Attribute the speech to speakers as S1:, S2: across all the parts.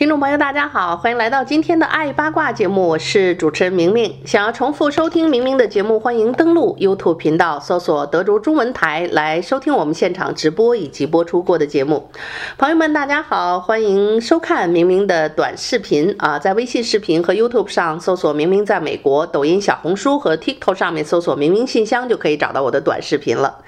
S1: 听众朋友，大家好，欢迎来到今天的爱八卦节目，我是主持人明明。想要重复收听明明的节目，欢迎登录 YouTube 频道，搜索德州中文台来收听我们现场直播以及播出过的节目。朋友们，大家好，欢迎收看明明的短视频啊，在微信视频和 YouTube 上搜索“明明在美国”，抖音、小红书和 TikTok 上面搜索“明明信箱”就可以找到我的短视频了。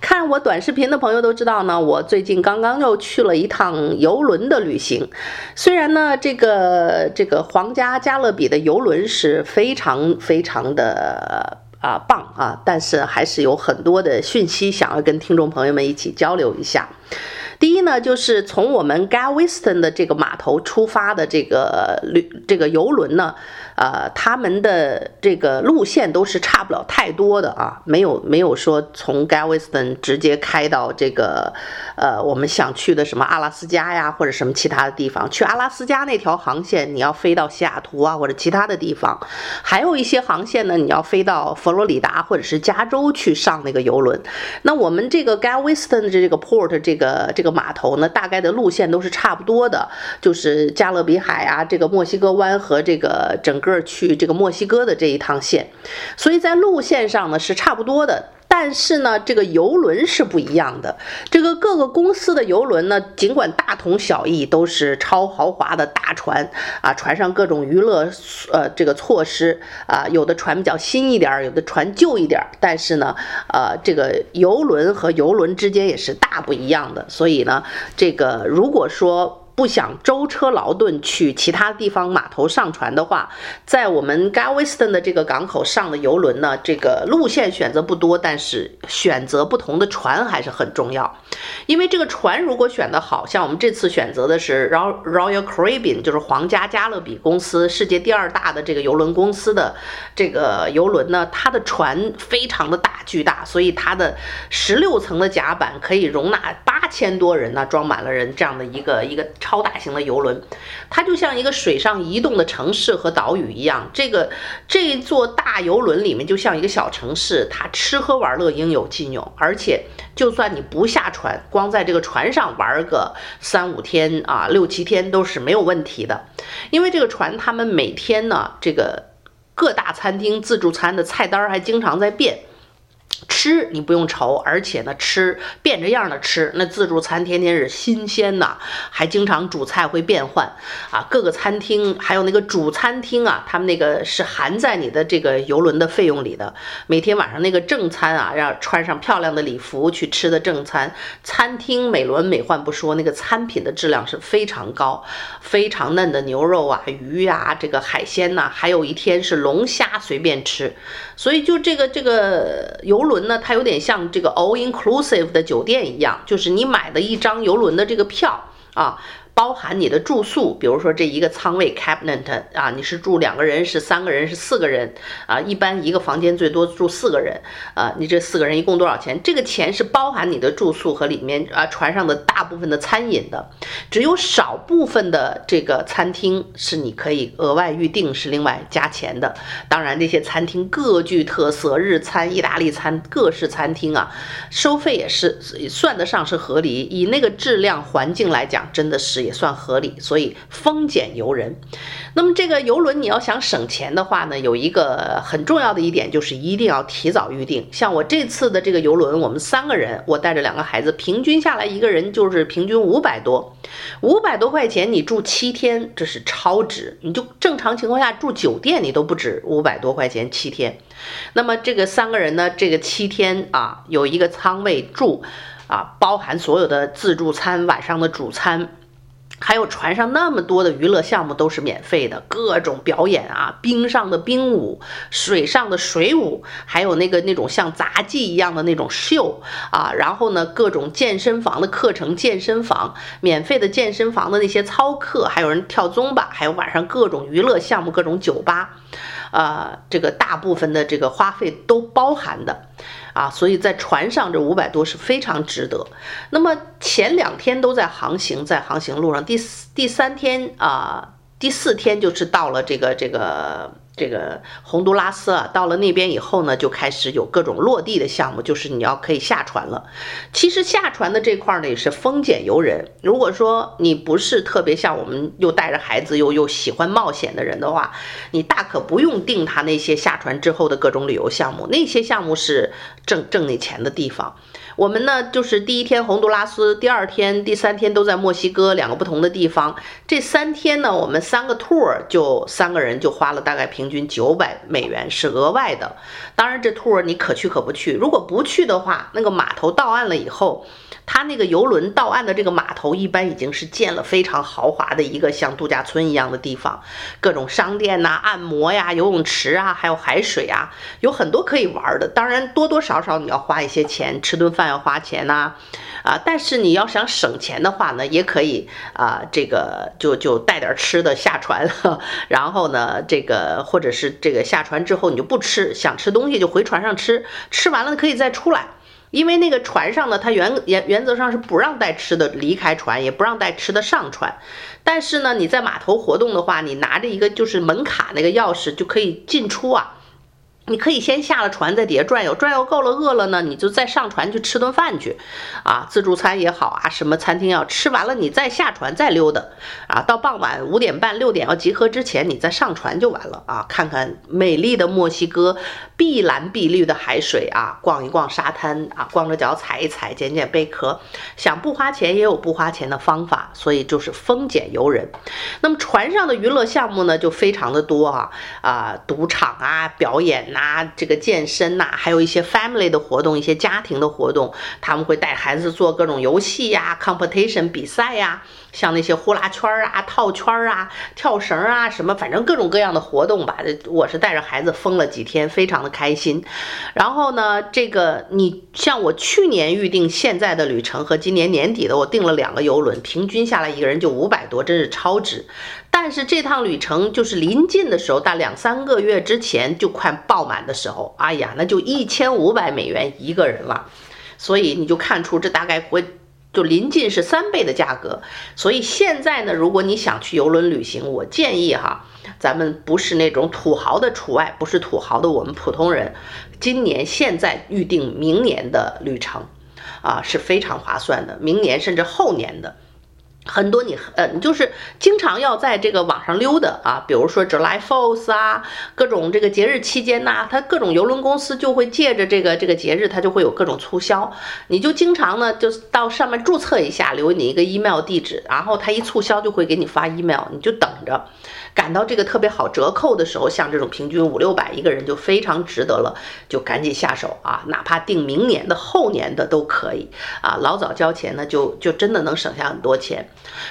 S1: 看我短视频的朋友都知道呢，我最近刚刚又去了一趟游轮的旅行，虽然。当然呢，这个这个皇家加勒比的游轮是非常非常的啊棒啊，但是还是有很多的讯息想要跟听众朋友们一起交流一下。第一呢，就是从我们 Galveston 的这个码头出发的这个旅这个游轮呢。呃，他们的这个路线都是差不了太多的啊，没有没有说从 Galveston 直接开到这个，呃，我们想去的什么阿拉斯加呀，或者什么其他的地方。去阿拉斯加那条航线，你要飞到西雅图啊，或者其他的地方。还有一些航线呢，你要飞到佛罗里达或者是加州去上那个游轮。那我们这个 Galveston 的这个 port 这个这 个码头呢，大概的路线都是差不多的，就是加勒比海啊，这个墨西哥湾和这个整个。去这个墨西哥的这一趟线，所以在路线上呢是差不多的，但是呢这个游轮是不一样的。这个各个公司的游轮呢，尽管大同小异，都是超豪华的大船啊，船上各种娱乐呃这个措施啊，有的船比较新一点，有的船旧一点，但是呢呃这个游轮和游轮之间也是大不一样的。所以呢这个如果说。不想舟车劳顿去其他地方码头上船的话，在我们 Galveston 的这个港口上的游轮呢，这个路线选择不多，但是选择不同的船还是很重要。因为这个船如果选得好，像我们这次选择的是 Royal Caribbean，就是皇家加勒比公司，世界第二大的这个游轮公司的这个游轮呢，它的船非常的大巨大，所以它的十六层的甲板可以容纳八千多人呢，装满了人这样的一个一个。超大型的游轮，它就像一个水上移动的城市和岛屿一样。这个这座大游轮里面就像一个小城市，它吃喝玩乐应有尽有。而且，就算你不下船，光在这个船上玩个三五天啊，六七天都是没有问题的。因为这个船，他们每天呢，这个各大餐厅自助餐的菜单还经常在变。吃你不用愁，而且呢，吃变着样的吃，那自助餐天天是新鲜的，还经常主菜会变换啊。各个餐厅还有那个主餐厅啊，他们那个是含在你的这个游轮的费用里的。每天晚上那个正餐啊，要穿上漂亮的礼服去吃的正餐，餐厅美轮美奂不说，那个餐品的质量是非常高，非常嫩的牛肉啊、鱼啊，这个海鲜呐、还有一天是龙虾随便吃。所以就这个这个游游轮呢，它有点像这个 all inclusive 的酒店一样，就是你买的一张游轮的这个票啊。包含你的住宿，比如说这一个舱位 cabinet 啊，你是住两个人，是三个人，是四个人啊？一般一个房间最多住四个人啊。你这四个人一共多少钱？这个钱是包含你的住宿和里面啊船上的大部分的餐饮的，只有少部分的这个餐厅是你可以额外预定，是另外加钱的。当然，这些餐厅各具特色，日餐、意大利餐、各式餐厅啊，收费也是算得上是合理。以那个质量环境来讲，真的是。也算合理，所以丰俭由人。那么这个游轮你要想省钱的话呢，有一个很重要的一点就是一定要提早预定。像我这次的这个游轮，我们三个人，我带着两个孩子，平均下来一个人就是平均五百多，五百多块钱你住七天，这是超值。你就正常情况下住酒店你都不止五百多块钱七天。那么这个三个人呢，这个七天啊，有一个舱位住啊，包含所有的自助餐、晚上的主餐。还有船上那么多的娱乐项目都是免费的，各种表演啊，冰上的冰舞，水上的水舞，还有那个那种像杂技一样的那种秀啊，然后呢，各种健身房的课程，健身房免费的健身房的那些操课，还有人跳综吧，还有晚上各种娱乐项目，各种酒吧，啊，这个大部分的这个花费都包含的。啊，所以在船上这五百多是非常值得。那么前两天都在航行，在航行路上，第四第三天啊，第四天就是到了这个这个。这个洪都拉斯啊，到了那边以后呢，就开始有各种落地的项目，就是你要可以下船了。其实下船的这块呢，也是丰俭由人。如果说你不是特别像我们又带着孩子又又喜欢冒险的人的话，你大可不用订他那些下船之后的各种旅游项目，那些项目是挣挣你钱的地方。我们呢，就是第一天洪都拉斯，第二天、第三天都在墨西哥两个不同的地方。这三天呢，我们三个 tour 就三个人就花了大概平均九百美元是额外的。当然，这 tour 你可去可不去。如果不去的话，那个码头到岸了以后。他那个游轮到岸的这个码头，一般已经是建了非常豪华的一个像度假村一样的地方，各种商店呐、按摩呀、游泳池啊，还有海水啊，有很多可以玩的。当然，多多少少你要花一些钱，吃顿饭要花钱呐，啊，但是你要想省钱的话呢，也可以啊，这个就就带点吃的下船，然后呢，这个或者是这个下船之后你就不吃，想吃东西就回船上吃，吃完了可以再出来。因为那个船上呢，它原原原则上是不让带吃的离开船，也不让带吃的上船。但是呢，你在码头活动的话，你拿着一个就是门卡那个钥匙就可以进出啊。你可以先下了船，在底下转悠转悠够了，饿了呢，你就再上船去吃顿饭去，啊，自助餐也好啊，什么餐厅要吃完了，你再下船再溜达，啊，到傍晚五点半六点要集合之前，你再上船就完了啊，看看美丽的墨西哥，碧蓝碧绿的海水啊，逛一逛沙滩啊，光着脚踩一踩，捡捡贝壳，想不花钱也有不花钱的方法，所以就是丰俭由人。那么船上的娱乐项目呢，就非常的多啊，啊，赌场啊，表演。拿这个健身呐、还有一些 family 的活动，一些家庭的活动，他们会带孩子做各种游戏呀、competition 比赛呀，像那些呼啦圈啊、套圈啊、跳绳啊，什么反正各种各样的活动吧。我是带着孩子疯了几天，非常的开心。然后呢，这个你像我去年预定现在的旅程和今年年底的，我订了两个游轮，平均下来一个人就五百多，真是超值。但是这趟旅程就是临近的时候，大两三个月之前就快爆满的时候，哎呀，那就一千五百美元一个人了，所以你就看出这大概会就临近是三倍的价格。所以现在呢，如果你想去游轮旅行，我建议哈，咱们不是那种土豪的除外，不是土豪的我们普通人，今年现在预定明年的旅程，啊是非常划算的，明年甚至后年的。很多你呃，你就是经常要在这个网上溜达啊，比如说 July Fourth 啊，各种这个节日期间呐，它各种游轮公司就会借着这个这个节日，它就会有各种促销，你就经常呢就到上面注册一下，留你一个 email 地址，然后它一促销就会给你发 email，你就等着。赶到这个特别好折扣的时候，像这种平均五六百一个人就非常值得了，就赶紧下手啊！哪怕定明年的、后年的都可以啊！老早交钱呢，就就真的能省下很多钱。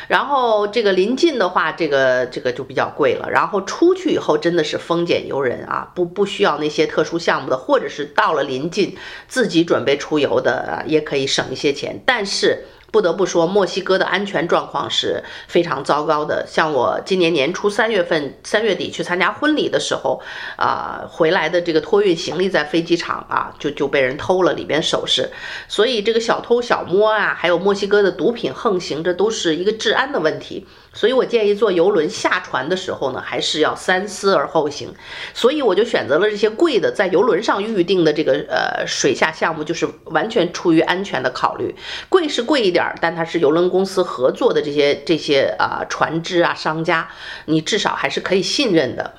S1: 然后这个临近的话，这个这个就比较贵了。然后出去以后真的是丰俭由人啊，不不需要那些特殊项目的，或者是到了临近自己准备出游的，也可以省一些钱。但是。不得不说，墨西哥的安全状况是非常糟糕的。像我今年年初三月份、三月底去参加婚礼的时候，啊，回来的这个托运行李在飞机场啊，就就被人偷了里边首饰。所以这个小偷小摸啊，还有墨西哥的毒品横行，这都是一个治安的问题。所以我建议坐游轮下船的时候呢，还是要三思而后行。所以我就选择了这些贵的，在游轮上预定的这个呃水下项目，就是完全出于安全的考虑。贵是贵一点。但它是游轮公司合作的这些这些啊船只啊商家，你至少还是可以信任的。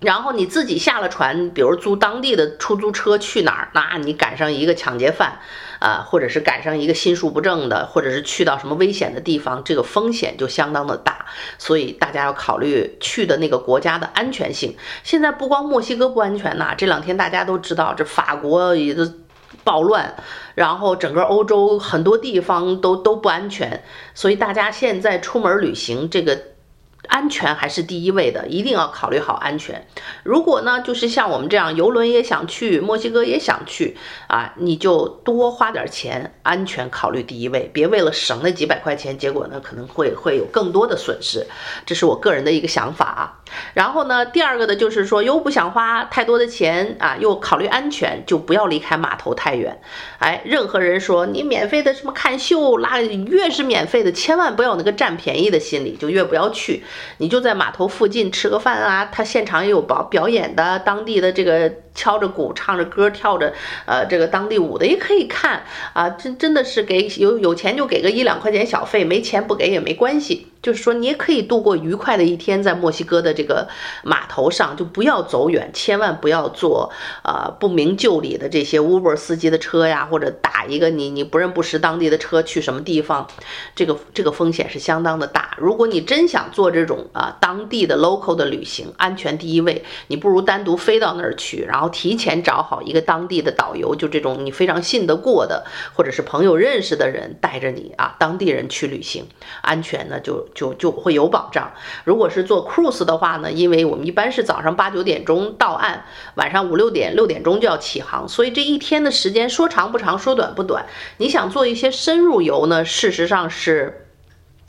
S1: 然后你自己下了船，比如租当地的出租车去哪儿，那你赶上一个抢劫犯啊，或者是赶上一个心术不正的，或者是去到什么危险的地方，这个风险就相当的大。所以大家要考虑去的那个国家的安全性。现在不光墨西哥不安全呐，这两天大家都知道这法国也都。暴乱，然后整个欧洲很多地方都都不安全，所以大家现在出门旅行这个。安全还是第一位的，一定要考虑好安全。如果呢，就是像我们这样，游轮也想去，墨西哥也想去啊，你就多花点钱，安全考虑第一位，别为了省那几百块钱，结果呢可能会会有更多的损失。这是我个人的一个想法啊。然后呢，第二个呢，就是说又不想花太多的钱啊，又考虑安全，就不要离开码头太远。哎，任何人说你免费的什么看秀啦，越是免费的，千万不要那个占便宜的心理，就越不要去。你就在码头附近吃个饭啊，他现场也有表表演的，当地的这个敲着鼓、唱着歌、跳着呃这个当地舞的也可以看啊，真真的是给有有钱就给个一两块钱小费，没钱不给也没关系。就是说，你也可以度过愉快的一天，在墨西哥的这个码头上，就不要走远，千万不要坐呃不明就里的这些 Uber 司机的车呀，或者打一个你你不认不识当地的车去什么地方，这个这个风险是相当的大。如果你真想做这种啊当地的 local 的旅行，安全第一位，你不如单独飞到那儿去，然后提前找好一个当地的导游，就这种你非常信得过的，或者是朋友认识的人带着你啊，当地人去旅行，安全呢就。就就会有保障。如果是做 cruise 的话呢，因为我们一般是早上八九点钟到岸，晚上五六点六点钟就要起航，所以这一天的时间说长不长，说短不短。你想做一些深入游呢，事实上是。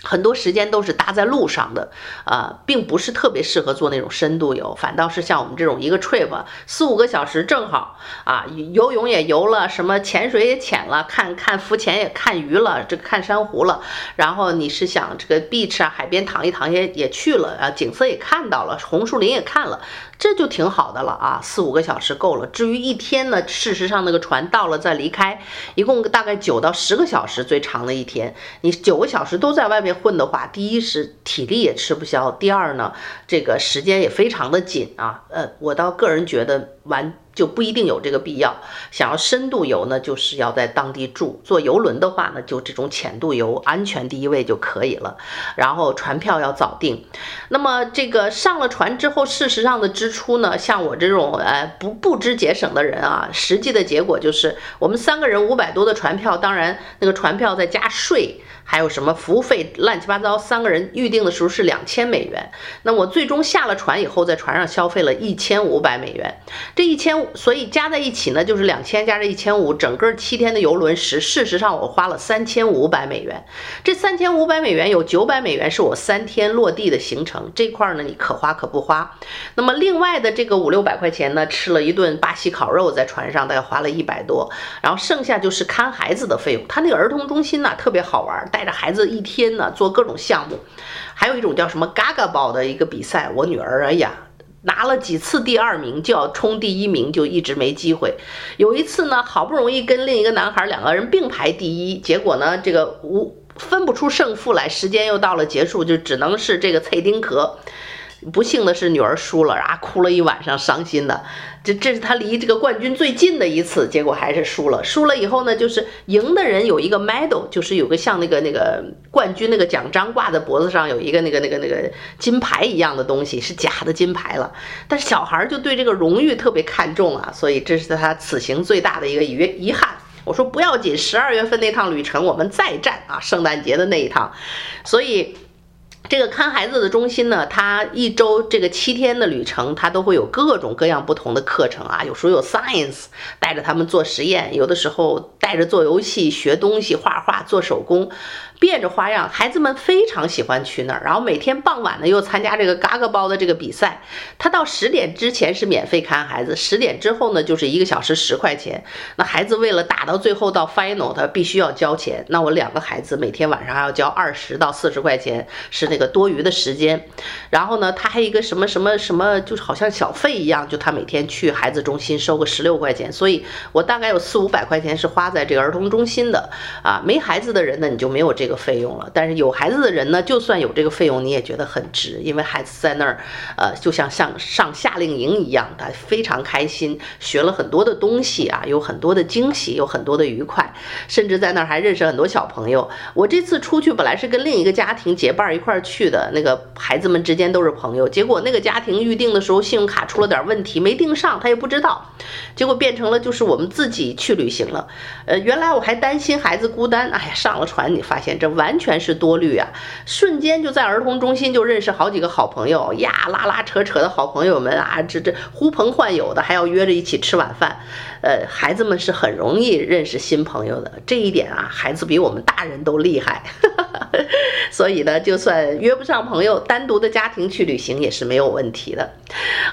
S1: 很多时间都是搭在路上的，呃，并不是特别适合做那种深度游，反倒是像我们这种一个 trip 四五个小时正好啊，游泳也游了，什么潜水也潜了，看看浮潜也看鱼了，这个看珊瑚了，然后你是想这个 beach 啊，海边躺一躺也也去了啊，景色也看到了，红树林也看了。这就挺好的了啊，四五个小时够了。至于一天呢，事实上那个船到了再离开，一共大概九到十个小时，最长的一天。你九个小时都在外面混的话，第一是体力也吃不消，第二呢，这个时间也非常的紧啊。呃，我倒个人觉得完。就不一定有这个必要。想要深度游呢，就是要在当地住。坐游轮的话呢，就这种浅度游，安全第一位就可以了。然后船票要早订。那么这个上了船之后，事实上的支出呢，像我这种呃不不知节省的人啊，实际的结果就是我们三个人五百多的船票，当然那个船票再加税。还有什么服务费乱七八糟，三个人预定的时候是两千美元。那我最终下了船以后，在船上消费了一千五百美元。这一千五，所以加在一起呢，就是两千加这一千五，整个七天的游轮时，事实上我花了三千五百美元。这三千五百美元有九百美元是我三天落地的行程，这块呢你可花可不花。那么另外的这个五六百块钱呢，吃了一顿巴西烤肉，在船上大概花了一百多，然后剩下就是看孩子的费用。他那个儿童中心呢特别好玩。带带着孩子一天呢，做各种项目，还有一种叫什么嘎嘎包的一个比赛。我女儿，哎呀，拿了几次第二名，就要冲第一名，就一直没机会。有一次呢，好不容易跟另一个男孩两个人并排第一，结果呢，这个无分不出胜负来，时间又到了结束，就只能是这个脆丁壳。不幸的是，女儿输了，啊，哭了一晚上，伤心的。这这是他离这个冠军最近的一次，结果还是输了。输了以后呢，就是赢的人有一个 medal，就是有个像那个那个冠军那个奖章挂在脖子上，有一个那个那个那个金牌一样的东西，是假的金牌了。但是小孩就对这个荣誉特别看重啊，所以这是他此行最大的一个遗遗憾。我说不要紧，十二月份那趟旅程我们再战啊，圣诞节的那一趟，所以。这个看孩子的中心呢，它一周这个七天的旅程，它都会有各种各样不同的课程啊，有时候有 science，带着他们做实验，有的时候带着做游戏、学东西、画画、做手工。变着花样，孩子们非常喜欢去那儿。然后每天傍晚呢，又参加这个嘎嘎包的这个比赛。他到十点之前是免费看孩子，十点之后呢，就是一个小时十块钱。那孩子为了打到最后到 final，他必须要交钱。那我两个孩子每天晚上还要交二十到四十块钱，是那个多余的时间。然后呢，他还一个什么什么什么，就是好像小费一样，就他每天去孩子中心收个十六块钱。所以我大概有四五百块钱是花在这个儿童中心的啊。没孩子的人呢，你就没有这个。个费用了。但是有孩子的人呢，就算有这个费用，你也觉得很值，因为孩子在那儿，呃，就像像上夏令营一样，他非常开心，学了很多的东西啊，有很多的惊喜，有很多的愉快，甚至在那儿还认识很多小朋友。我这次出去本来是跟另一个家庭结伴一块儿去的，那个孩子们之间都是朋友，结果那个家庭预定的时候信用卡出了点问题，没订上，他也不知道，结果变成了就是我们自己去旅行了。呃，原来我还担心孩子孤单，哎呀，上了船你发现这完全是多虑啊，瞬间就在儿童中心就认识好几个好朋友呀，拉拉扯扯的好朋友们啊，这这呼朋唤友的，还要约着一起吃晚饭。呃，孩子们是很容易认识新朋友的，这一点啊，孩子比我们大人都厉害。所以呢，就算约不上朋友，单独的家庭去旅行也是没有问题的。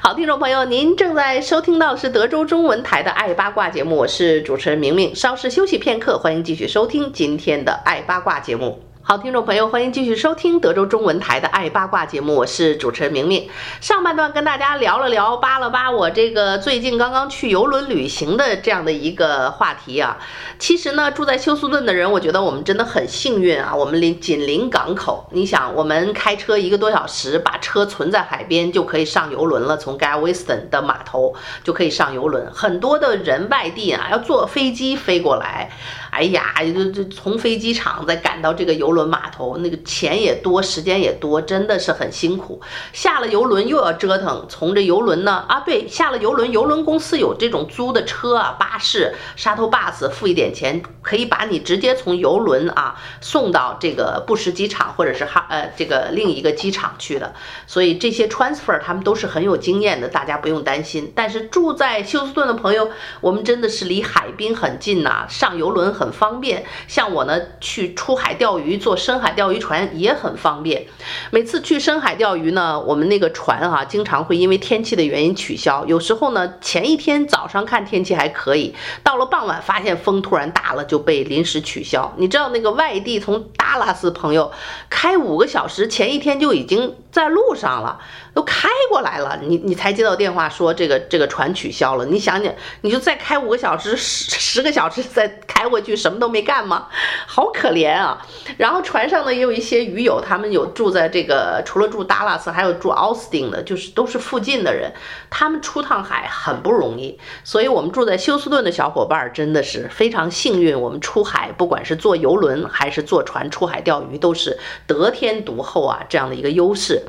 S1: 好，听众朋友，您正在收听到是德州中文台的《爱八卦》节目，我是主持人明明。稍事休息片刻，欢迎继续收听今天的《爱八卦》节目。好，听众朋友，欢迎继续收听德州中文台的《爱八卦》节目，我是主持人明明。上半段跟大家聊了聊，扒了扒我这个最近刚刚去游轮旅行的这样的一个话题啊。其实呢，住在休斯顿的人，我觉得我们真的很幸运啊，我们临紧邻港口。你想，我们开车一个多小时，把车存在海边就可以上游轮了，从 Galveston 的码头就可以上游轮。很多的人外地啊，要坐飞机飞过来。哎呀，这这从飞机场再赶到这个游轮码头，那个钱也多，时间也多，真的是很辛苦。下了游轮又要折腾，从这游轮呢啊，对，下了游轮，游轮公司有这种租的车啊、巴士、shuttle bus，付一点钱可以把你直接从游轮啊送到这个布什机场或者是哈呃这个另一个机场去的。所以这些 transfer 他们都是很有经验的，大家不用担心。但是住在休斯顿的朋友，我们真的是离海滨很近呐、上游轮。很方便，像我呢，去出海钓鱼，坐深海钓鱼船也很方便。每次去深海钓鱼呢，我们那个船、啊，经常会因为天气的原因取消。有时候呢，前一天早上看天气还可以，到了傍晚发现风突然大了，就被临时取消。你知道那个外地从达拉斯朋友开五个小时，前一天就已经在路上了。都开过来了，你你才接到电话说这个这个船取消了。你想想，你就再开五个小时、十十个小时再开过去，什么都没干吗？好可怜啊！然后船上呢也有一些鱼友，他们有住在这个，除了住达拉斯，还有住奥斯汀的，就是都是附近的人。他们出趟海很不容易，所以我们住在休斯顿的小伙伴真的是非常幸运。我们出海，不管是坐游轮还是坐船出海钓鱼，都是得天独厚啊，这样的一个优势。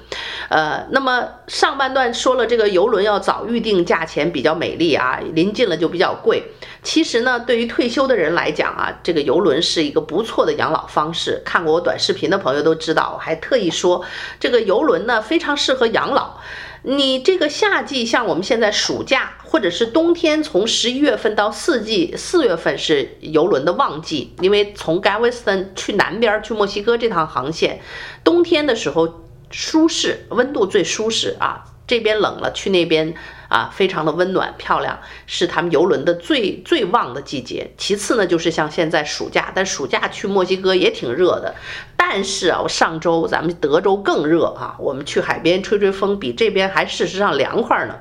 S1: 呃，那么。上半段说了，这个游轮要早预定，价钱比较美丽啊，临近了就比较贵。其实呢，对于退休的人来讲啊，这个游轮是一个不错的养老方式。看过我短视频的朋友都知道，我还特意说，这个游轮呢非常适合养老。你这个夏季，像我们现在暑假或者是冬天，从十一月份到四季，四月份是游轮的旺季，因为从 Galveston 去南边去墨西哥这趟航线，冬天的时候。舒适，温度最舒适啊！这边冷了，去那边啊，非常的温暖漂亮，是他们游轮的最最旺的季节。其次呢，就是像现在暑假，但暑假去墨西哥也挺热的。但是啊，我上周咱们德州更热啊，我们去海边吹吹风，比这边还事实上凉快呢。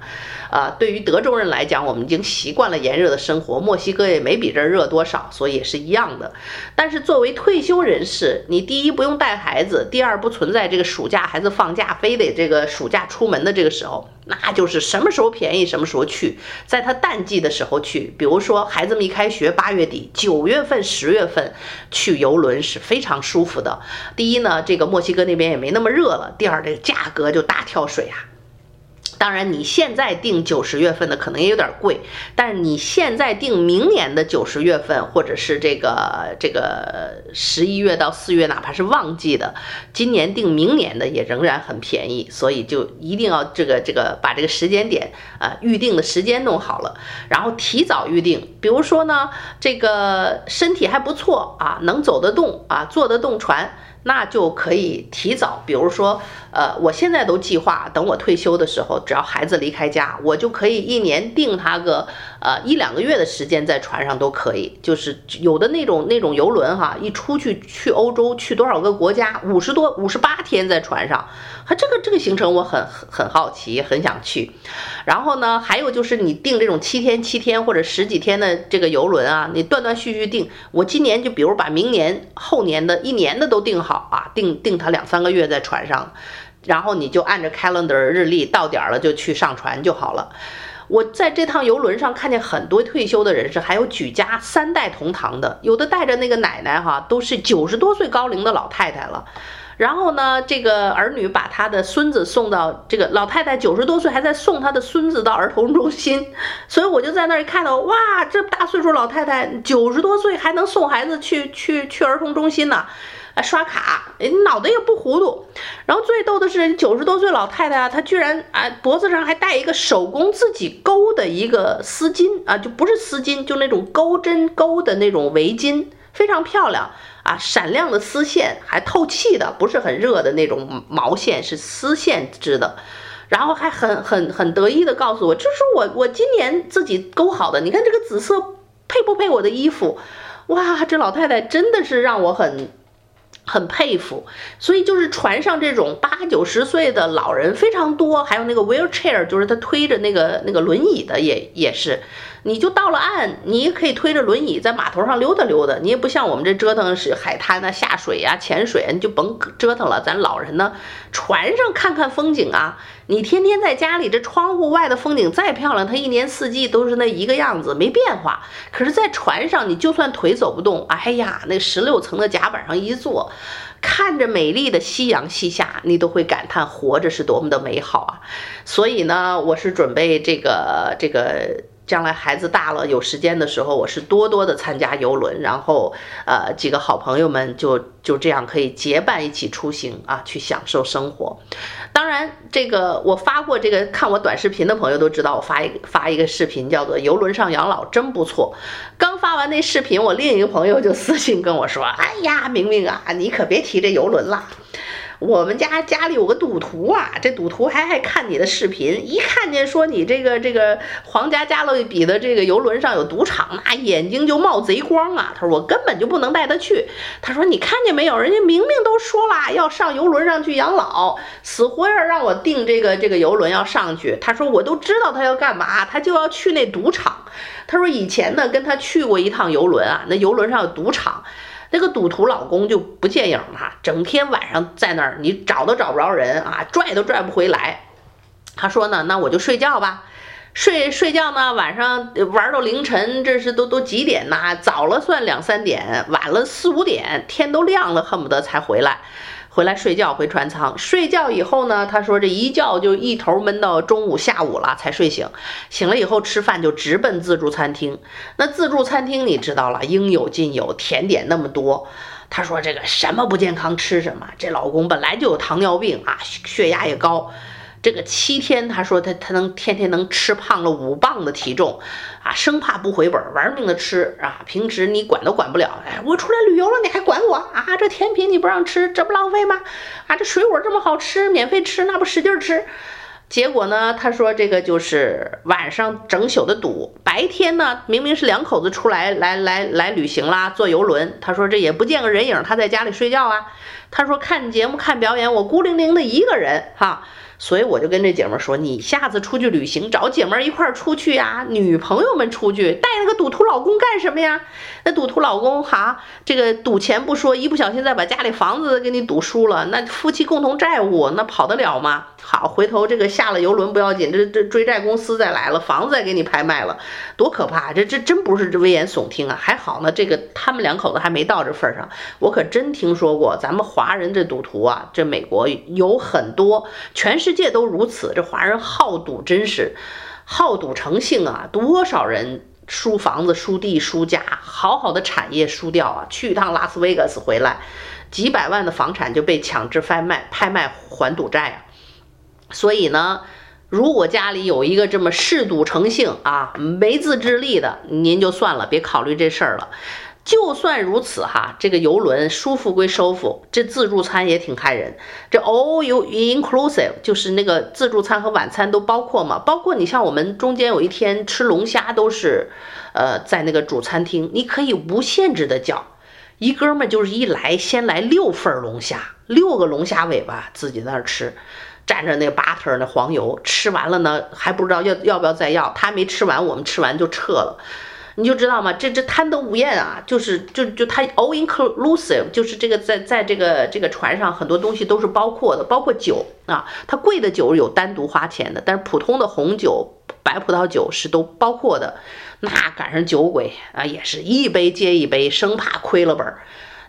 S1: 啊，对于德州人来讲，我们已经习惯了炎热的生活。墨西哥也没比这儿热多少，所以也是一样的。但是作为退休人士，你第一不用带孩子，第二不存在这个暑假孩子放假非得这个暑假出门的这个时候，那就是什么时候便宜什么时候去，在它淡季的时候去。比如说孩子们一开学，八月底、九月份、十月份去游轮是非常舒服的。第一呢，这个墨西哥那边也没那么热了；第二，这个价格就大跳水啊。当然，你现在订九十月份的可能也有点贵，但是你现在订明年的九十月份，或者是这个这个十一月到四月，哪怕是旺季的，今年订明年的也仍然很便宜，所以就一定要这个这个把这个时间点啊预定的时间弄好了，然后提早预定。比如说呢，这个身体还不错啊，能走得动啊，坐得动船。那就可以提早，比如说，呃，我现在都计划等我退休的时候，只要孩子离开家，我就可以一年定他个呃一两个月的时间在船上都可以。就是有的那种那种游轮哈，一出去去欧洲去多少个国家，五十多五十八天在船上，哈，这个这个行程我很很好奇，很想去。然后呢，还有就是你订这种七天七天或者十几天的这个游轮啊，你断断续续订，我今年就比如把明年后年的一年的都订好啊，订订他两三个月在船上。然后你就按着 calendar 日历到点儿了就去上船就好了。我在这趟游轮上看见很多退休的人士，还有举家三代同堂的，有的带着那个奶奶哈，都是九十多岁高龄的老太太了。然后呢，这个儿女把他的孙子送到这个老太太九十多岁还在送他的孙子到儿童中心，所以我就在那儿看到，哇，这大岁数老太太九十多岁还能送孩子去去去儿童中心呢。刷卡，脑袋也不糊涂。然后最逗的是，九十多岁老太太啊，她居然啊脖子上还戴一个手工自己钩的一个丝巾啊，就不是丝巾，就那种钩针钩的那种围巾，非常漂亮啊，闪亮的丝线，还透气的，不是很热的那种毛线，是丝线织的。然后还很很很得意的告诉我，这是我我今年自己钩好的，你看这个紫色配不配我的衣服？哇，这老太太真的是让我很。很佩服，所以就是船上这种八九十岁的老人非常多，还有那个 wheelchair，就是他推着那个那个轮椅的也也是。你就到了岸，你也可以推着轮椅在码头上溜达溜达。你也不像我们这折腾是海滩啊、下水啊、潜水，你就甭折腾了。咱老人呢，船上看看风景啊。你天天在家里，这窗户外的风景再漂亮，它一年四季都是那一个样子，没变化。可是，在船上，你就算腿走不动，哎呀，那十六层的甲板上一坐，看着美丽的夕阳西下，你都会感叹活着是多么的美好啊。所以呢，我是准备这个这个。将来孩子大了有时间的时候，我是多多的参加游轮，然后呃几个好朋友们就就这样可以结伴一起出行啊，去享受生活。当然，这个我发过这个看我短视频的朋友都知道，我发一发一个视频叫做“游轮上养老真不错”。刚发完那视频，我另一个朋友就私信跟我说：“哎呀，明明啊，你可别提这游轮了。”我们家家里有个赌徒啊，这赌徒还爱看你的视频，一看见说你这个这个皇家加勒比的这个游轮上有赌场，那眼睛就冒贼光啊。他说我根本就不能带他去。他说你看见没有，人家明明都说了要上游轮上去养老，死活要让我订这个这个游轮要上去。他说我都知道他要干嘛，他就要去那赌场。他说以前呢跟他去过一趟游轮啊，那游轮上有赌场。那个赌徒老公就不见影了，整天晚上在那儿，你找都找不着人啊，拽都拽不回来。他说呢，那我就睡觉吧，睡睡觉呢，晚上玩到凌晨，这是都都几点呐？早了算两三点，晚了四五点，天都亮了，恨不得才回来。回来睡觉，回船舱睡觉以后呢，他说这一觉就一头闷到中午下午了才睡醒，醒了以后吃饭就直奔自助餐厅。那自助餐厅你知道了，应有尽有，甜点那么多。他说这个什么不健康吃什么，这老公本来就有糖尿病啊，血压也高。这个七天，他说他他能天天能吃胖了五磅的体重，啊，生怕不回本，玩命的吃啊！平时你管都管不了，哎，我出来旅游了，你还管我啊？这甜品你不让吃，这不浪费吗？啊，这水果这么好吃，免费吃，那不使劲吃？结果呢，他说这个就是晚上整宿的赌，白天呢明明是两口子出来来来来旅行啦，坐游轮，他说这也不见个人影，他在家里睡觉啊。他说看节目看表演，我孤零零的一个人哈。所以我就跟这姐们说，你下次出去旅行，找姐们一块儿出去呀，女朋友们出去，带那个赌徒老公干什么呀？那赌徒老公哈，这个赌钱不说，一不小心再把家里房子给你赌输了，那夫妻共同债务，那跑得了吗？好，回头这个下了游轮不要紧，这这追债公司再来了，房子再给你拍卖了，多可怕！这这真不是危言耸听啊！还好呢，这个他们两口子还没到这份上。我可真听说过，咱们华人这赌徒啊，这美国有很多，全世界都如此。这华人好赌真是好赌成性啊！多少人输房子、输地、输家，好好的产业输掉啊！去一趟拉斯维加斯回来，几百万的房产就被强制拍卖，拍卖还赌债啊！所以呢，如果家里有一个这么嗜赌成性啊、没自制力的，您就算了，别考虑这事儿了。就算如此哈，这个游轮舒服归舒服，这自助餐也挺害人。这 all you inclusive 就是那个自助餐和晚餐都包括嘛，包括你像我们中间有一天吃龙虾都是，呃，在那个主餐厅，你可以无限制的叫。一哥们就是一来先来六份龙虾，六个龙虾尾巴自己在那吃，蘸着那 butter 那黄油，吃完了呢还不知道要要不要再要，他没吃完，我们吃完就撤了。你就知道吗？这这贪得无厌啊，就是就就他 all inclusive，就是这个在在这个这个船上很多东西都是包括的，包括酒啊，它贵的酒有单独花钱的，但是普通的红酒、白葡萄酒是都包括的。那赶上酒鬼啊，也是一杯接一杯，生怕亏了本儿。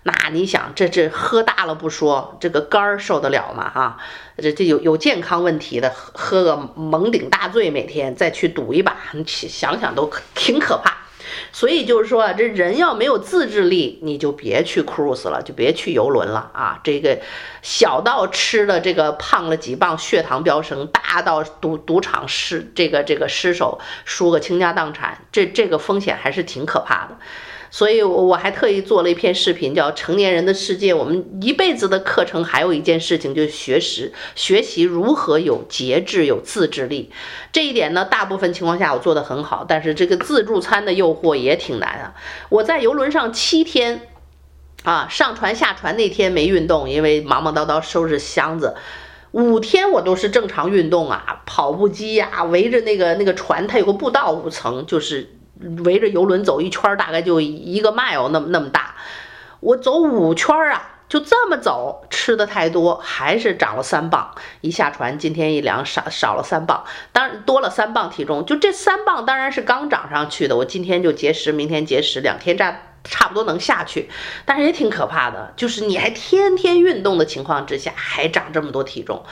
S1: 那你想，这这喝大了不说，这个肝儿受得了吗？哈，这这有有健康问题的，喝个蒙顶大醉，每天再去赌一把，你想想都挺可怕。所以就是说啊，这人要没有自制力，你就别去 cruise 了，就别去游轮了啊！这个小到吃了这个胖了几磅，血糖飙升；大到赌赌场失这个这个失手，输个倾家荡产，这这个风险还是挺可怕的。所以，我我还特意做了一篇视频，叫《成年人的世界》。我们一辈子的课程还有一件事情，就是学识学习如何有节制、有自制力。这一点呢，大部分情况下我做得很好，但是这个自助餐的诱惑也挺难啊。我在游轮上七天，啊，上船下船那天没运动，因为忙忙叨叨收拾箱子。五天我都是正常运动啊，跑步机呀、围着那个那个船，它有个步道五层，就是。围着游轮走一圈，大概就一个 mile 那么那么大。我走五圈啊，就这么走，吃的太多，还是长了三磅。一下船，今天一量少少了三磅，当然多了三磅体重。就这三磅当然是刚长上去的。我今天就节食，明天节食，两天这样。差不多能下去，但是也挺可怕的。就是你还天天运动的情况之下，还长这么多体重，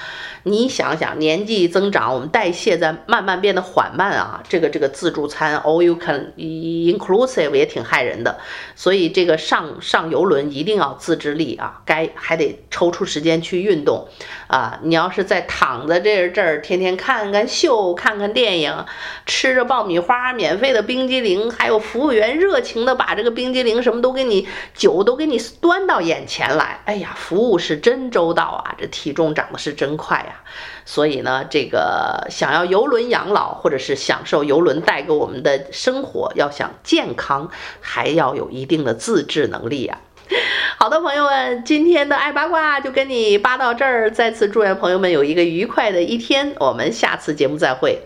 S1: 你想想，年纪增长，我们代谢在慢慢变得缓慢啊。这个这个自助餐 all you can inclusive 也挺害人的。所以这个上上游轮一定要自制力啊，该还得抽出时间去运动啊。你要是在躺在这这儿，天天看看秀，看看电影，吃着爆米花，免费的冰激凌，还有服务员热情的把这个冰激激凌什么都给你，酒都给你端到眼前来。哎呀，服务是真周到啊，这体重长得是真快呀。所以呢，这个想要游轮养老，或者是享受游轮带给我们的生活，要想健康，还要有一定的自制能力呀。好的，朋友们，今天的爱八卦就跟你扒到这儿。再次祝愿朋友们有一个愉快的一天，我们下次节目再会。